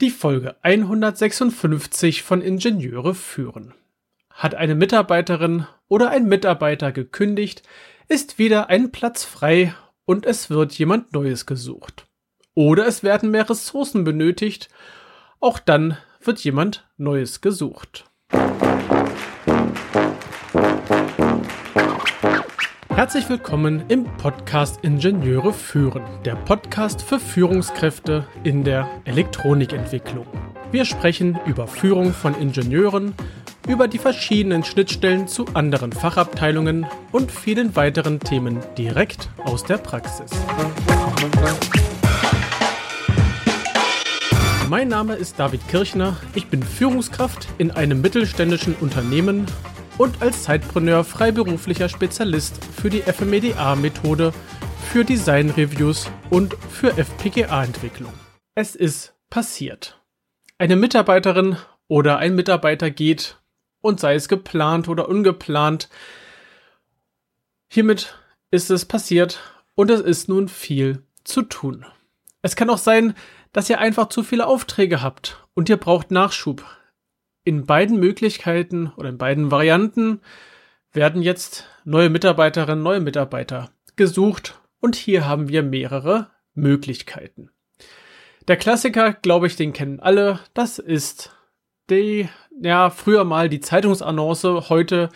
Die Folge 156 von Ingenieure führen. Hat eine Mitarbeiterin oder ein Mitarbeiter gekündigt, ist wieder ein Platz frei und es wird jemand Neues gesucht. Oder es werden mehr Ressourcen benötigt, auch dann wird jemand Neues gesucht. Herzlich willkommen im Podcast Ingenieure führen, der Podcast für Führungskräfte in der Elektronikentwicklung. Wir sprechen über Führung von Ingenieuren, über die verschiedenen Schnittstellen zu anderen Fachabteilungen und vielen weiteren Themen direkt aus der Praxis. Mein Name ist David Kirchner, ich bin Führungskraft in einem mittelständischen Unternehmen und als Zeitpreneur freiberuflicher Spezialist für die FMEDA-Methode, für Design-Reviews und für FPGA-Entwicklung. Es ist passiert. Eine Mitarbeiterin oder ein Mitarbeiter geht und sei es geplant oder ungeplant. Hiermit ist es passiert und es ist nun viel zu tun. Es kann auch sein, dass ihr einfach zu viele Aufträge habt und ihr braucht Nachschub in beiden Möglichkeiten oder in beiden Varianten werden jetzt neue Mitarbeiterinnen, neue Mitarbeiter gesucht und hier haben wir mehrere Möglichkeiten. Der Klassiker, glaube ich, den kennen alle. Das ist die, ja, früher mal die Zeitungsannonce, heute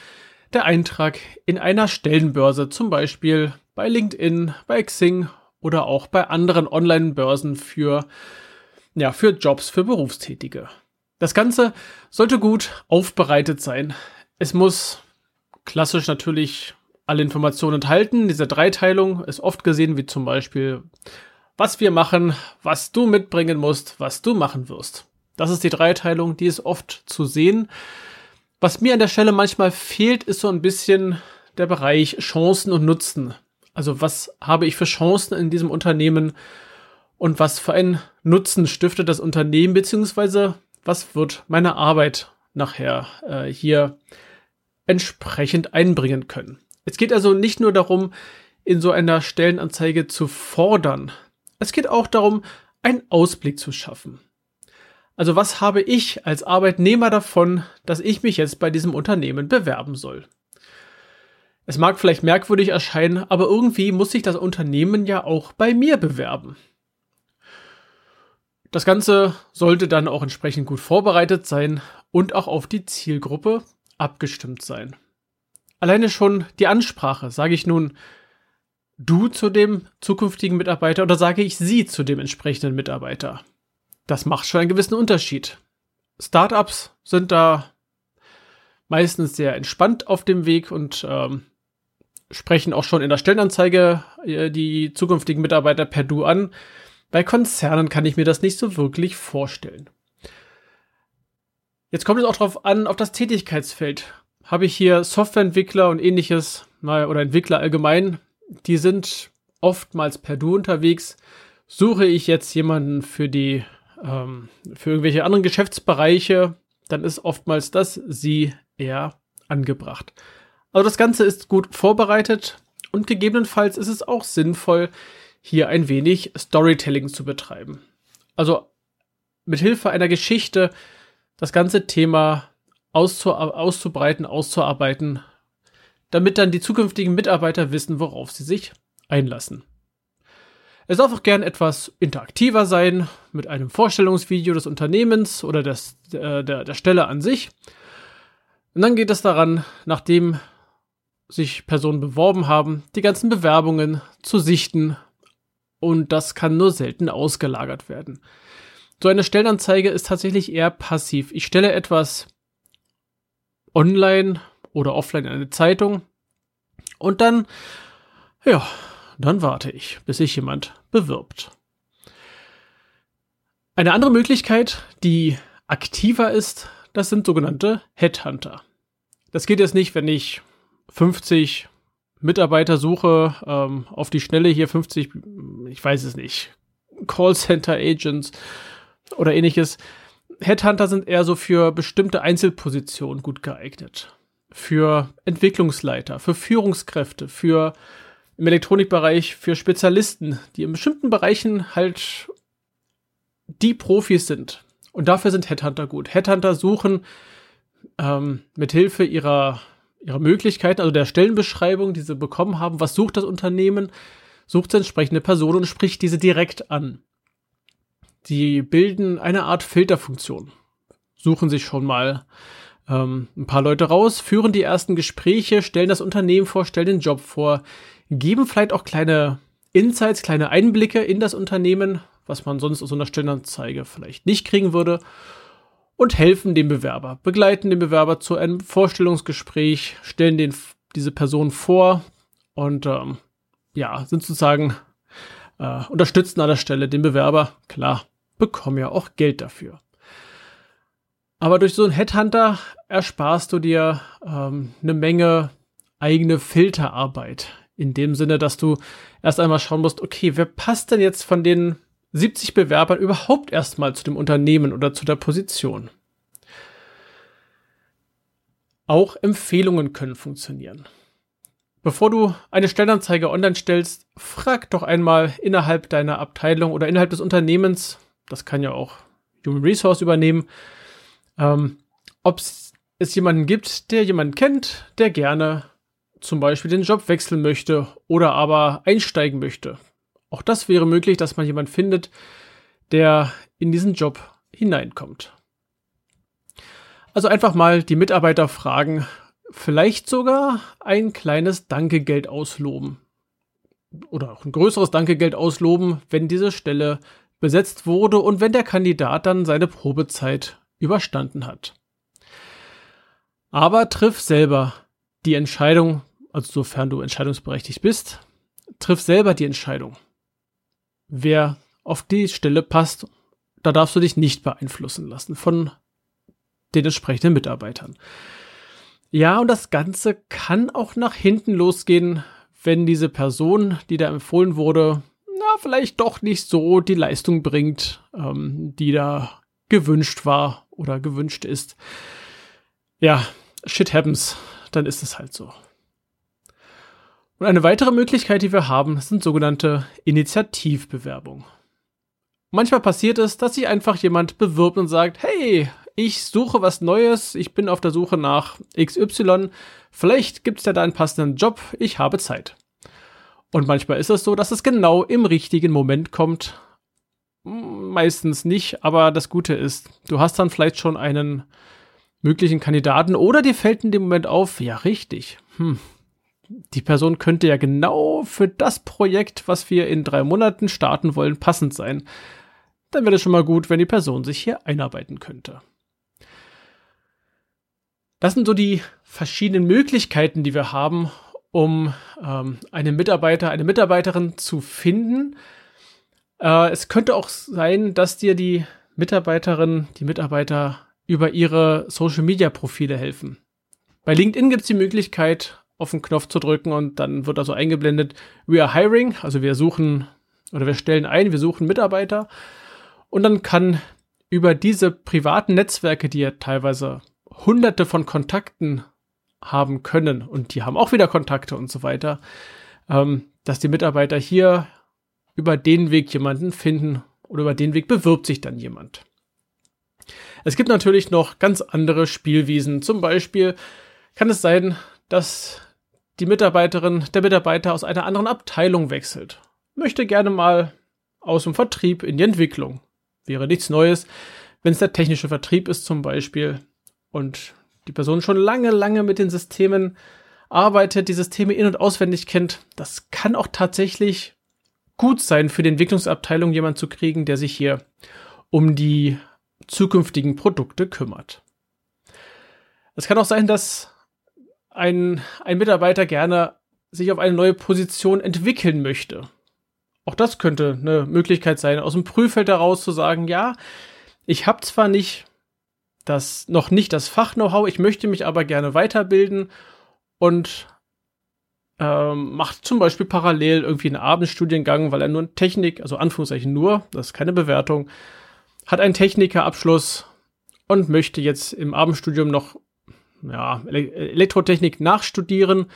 der Eintrag in einer Stellenbörse, zum Beispiel bei LinkedIn, bei Xing oder auch bei anderen Online-Börsen für, ja, für Jobs für Berufstätige. Das Ganze sollte gut aufbereitet sein. Es muss klassisch natürlich alle Informationen enthalten. Diese Dreiteilung ist oft gesehen wie zum Beispiel, was wir machen, was du mitbringen musst, was du machen wirst. Das ist die Dreiteilung, die ist oft zu sehen. Was mir an der Stelle manchmal fehlt, ist so ein bisschen der Bereich Chancen und Nutzen. Also was habe ich für Chancen in diesem Unternehmen und was für einen Nutzen stiftet das Unternehmen, beziehungsweise was wird meine Arbeit nachher äh, hier entsprechend einbringen können. Es geht also nicht nur darum, in so einer Stellenanzeige zu fordern. Es geht auch darum, einen Ausblick zu schaffen. Also was habe ich als Arbeitnehmer davon, dass ich mich jetzt bei diesem Unternehmen bewerben soll? Es mag vielleicht merkwürdig erscheinen, aber irgendwie muss sich das Unternehmen ja auch bei mir bewerben. Das Ganze sollte dann auch entsprechend gut vorbereitet sein und auch auf die Zielgruppe abgestimmt sein. Alleine schon die Ansprache, sage ich nun du zu dem zukünftigen Mitarbeiter oder sage ich sie zu dem entsprechenden Mitarbeiter? Das macht schon einen gewissen Unterschied. Startups sind da meistens sehr entspannt auf dem Weg und ähm, sprechen auch schon in der Stellenanzeige äh, die zukünftigen Mitarbeiter per Du an. Bei Konzernen kann ich mir das nicht so wirklich vorstellen. Jetzt kommt es auch darauf an, auf das Tätigkeitsfeld. Habe ich hier Softwareentwickler und ähnliches, oder Entwickler allgemein, die sind oftmals per Du unterwegs. Suche ich jetzt jemanden für die, ähm, für irgendwelche anderen Geschäftsbereiche, dann ist oftmals das Sie eher angebracht. Also das Ganze ist gut vorbereitet und gegebenenfalls ist es auch sinnvoll, hier ein wenig Storytelling zu betreiben. Also mit Hilfe einer Geschichte das ganze Thema auszu auszubreiten, auszuarbeiten, damit dann die zukünftigen Mitarbeiter wissen, worauf sie sich einlassen. Es darf auch gern etwas interaktiver sein, mit einem Vorstellungsvideo des Unternehmens oder des, der, der, der Stelle an sich. Und dann geht es daran, nachdem sich Personen beworben haben, die ganzen Bewerbungen zu sichten, und das kann nur selten ausgelagert werden. So eine Stellenanzeige ist tatsächlich eher passiv. Ich stelle etwas online oder offline in eine Zeitung und dann, ja, dann warte ich, bis sich jemand bewirbt. Eine andere Möglichkeit, die aktiver ist, das sind sogenannte Headhunter. Das geht jetzt nicht, wenn ich 50 Mitarbeitersuche ähm, auf die Schnelle hier 50, ich weiß es nicht, Callcenter Agents oder ähnliches. Headhunter sind eher so für bestimmte Einzelpositionen gut geeignet. Für Entwicklungsleiter, für Führungskräfte, für im Elektronikbereich, für Spezialisten, die in bestimmten Bereichen halt die Profis sind. Und dafür sind Headhunter gut. Headhunter suchen ähm, mit Hilfe ihrer, ihrer Möglichkeiten, also der Stellenbeschreibung, die sie bekommen haben, was sucht das Unternehmen, sucht entsprechende Person und spricht diese direkt an. Die bilden eine Art Filterfunktion. Suchen sich schon mal ähm, ein paar Leute raus, führen die ersten Gespräche, stellen das Unternehmen vor, stellen den Job vor, geben vielleicht auch kleine Insights, kleine Einblicke in das Unternehmen, was man sonst aus so einer Stellenanzeige vielleicht nicht kriegen würde und helfen dem Bewerber, begleiten den Bewerber zu einem Vorstellungsgespräch, stellen den, diese Person vor und ähm, ja, sind sozusagen äh, unterstützen an der Stelle den Bewerber. Klar, bekommen ja auch Geld dafür. Aber durch so einen Headhunter ersparst du dir ähm, eine Menge eigene Filterarbeit. In dem Sinne, dass du erst einmal schauen musst, okay, wer passt denn jetzt von den 70 Bewerbern überhaupt erstmal zu dem Unternehmen oder zu der Position? Auch Empfehlungen können funktionieren. Bevor du eine Stellenanzeige online stellst, frag doch einmal innerhalb deiner Abteilung oder innerhalb des Unternehmens, das kann ja auch Human Resource übernehmen, ähm, ob es jemanden gibt, der jemanden kennt, der gerne zum Beispiel den Job wechseln möchte oder aber einsteigen möchte. Auch das wäre möglich, dass man jemanden findet, der in diesen Job hineinkommt. Also einfach mal die Mitarbeiter fragen, vielleicht sogar ein kleines Dankegeld ausloben. Oder auch ein größeres Dankegeld ausloben, wenn diese Stelle besetzt wurde und wenn der Kandidat dann seine Probezeit überstanden hat. Aber triff selber die Entscheidung, also sofern du entscheidungsberechtigt bist, triff selber die Entscheidung. Wer auf die Stelle passt, da darfst du dich nicht beeinflussen lassen von den entsprechenden Mitarbeitern. Ja, und das Ganze kann auch nach hinten losgehen, wenn diese Person, die da empfohlen wurde, na, vielleicht doch nicht so die Leistung bringt, ähm, die da gewünscht war oder gewünscht ist. Ja, shit happens, dann ist es halt so. Und eine weitere Möglichkeit, die wir haben, sind sogenannte Initiativbewerbungen. Manchmal passiert es, dass sich einfach jemand bewirbt und sagt, hey, ich suche was Neues, ich bin auf der Suche nach XY, vielleicht gibt es ja da einen passenden Job, ich habe Zeit. Und manchmal ist es so, dass es genau im richtigen Moment kommt. Meistens nicht, aber das Gute ist, du hast dann vielleicht schon einen möglichen Kandidaten oder dir fällt in dem Moment auf, ja richtig, hm, die Person könnte ja genau für das Projekt, was wir in drei Monaten starten wollen, passend sein. Dann wäre es schon mal gut, wenn die Person sich hier einarbeiten könnte. Das sind so die verschiedenen Möglichkeiten, die wir haben, um ähm, einen Mitarbeiter, eine Mitarbeiterin zu finden. Äh, es könnte auch sein, dass dir die Mitarbeiterin, die Mitarbeiter über ihre Social-Media-Profile helfen. Bei LinkedIn gibt es die Möglichkeit, auf den Knopf zu drücken und dann wird also eingeblendet, we are hiring, also wir suchen oder wir stellen ein, wir suchen Mitarbeiter und dann kann über diese privaten Netzwerke, die ja teilweise hunderte von Kontakten haben können und die haben auch wieder Kontakte und so weiter, ähm, dass die Mitarbeiter hier über den Weg jemanden finden oder über den Weg bewirbt sich dann jemand. Es gibt natürlich noch ganz andere Spielwiesen. Zum Beispiel kann es sein, dass die Mitarbeiterin, der Mitarbeiter aus einer anderen Abteilung wechselt. Möchte gerne mal aus dem Vertrieb in die Entwicklung. Wäre nichts Neues, wenn es der technische Vertrieb ist zum Beispiel und die Person schon lange, lange mit den Systemen arbeitet, die Systeme in- und auswendig kennt, das kann auch tatsächlich gut sein für die Entwicklungsabteilung, jemand zu kriegen, der sich hier um die zukünftigen Produkte kümmert. Es kann auch sein, dass ein, ein Mitarbeiter gerne sich auf eine neue Position entwickeln möchte. Auch das könnte eine Möglichkeit sein, aus dem Prüffeld heraus zu sagen, ja, ich habe zwar nicht das noch nicht das Fach-Know-how, ich möchte mich aber gerne weiterbilden und ähm, macht zum Beispiel parallel irgendwie einen Abendstudiengang, weil er nur Technik, also Anführungszeichen nur, das ist keine Bewertung, hat einen Technikerabschluss und möchte jetzt im Abendstudium noch ja, Elektrotechnik nachstudieren.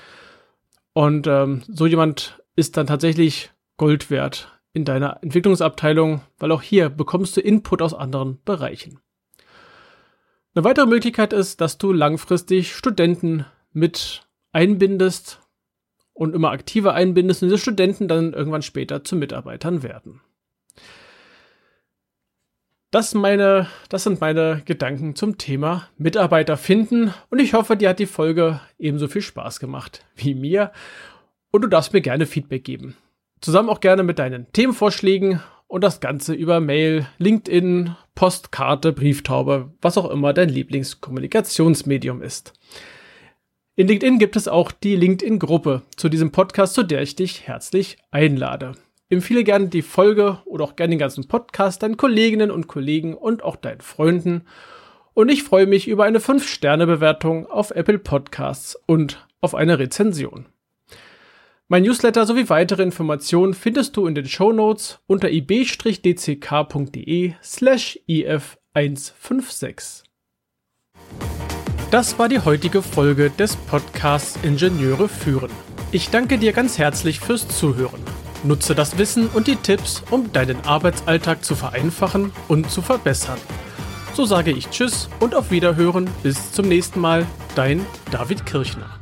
Und ähm, so jemand ist dann tatsächlich Gold wert in deiner Entwicklungsabteilung, weil auch hier bekommst du Input aus anderen Bereichen. Eine weitere Möglichkeit ist, dass du langfristig Studenten mit einbindest und immer aktiver einbindest und diese Studenten dann irgendwann später zu Mitarbeitern werden. Das, meine, das sind meine Gedanken zum Thema Mitarbeiter finden und ich hoffe, dir hat die Folge ebenso viel Spaß gemacht wie mir und du darfst mir gerne Feedback geben. Zusammen auch gerne mit deinen Themenvorschlägen und das Ganze über Mail, LinkedIn, Postkarte, Brieftaube, was auch immer dein Lieblingskommunikationsmedium ist. In LinkedIn gibt es auch die LinkedIn-Gruppe zu diesem Podcast, zu der ich dich herzlich einlade. Empfehle gerne die Folge oder auch gerne den ganzen Podcast deinen Kolleginnen und Kollegen und auch deinen Freunden. Und ich freue mich über eine 5-Sterne-Bewertung auf Apple Podcasts und auf eine Rezension. Mein Newsletter sowie weitere Informationen findest du in den Show Notes unter ib-dck.de slash if156. Das war die heutige Folge des Podcasts Ingenieure führen. Ich danke dir ganz herzlich fürs Zuhören. Nutze das Wissen und die Tipps, um deinen Arbeitsalltag zu vereinfachen und zu verbessern. So sage ich Tschüss und auf Wiederhören. Bis zum nächsten Mal. Dein David Kirchner.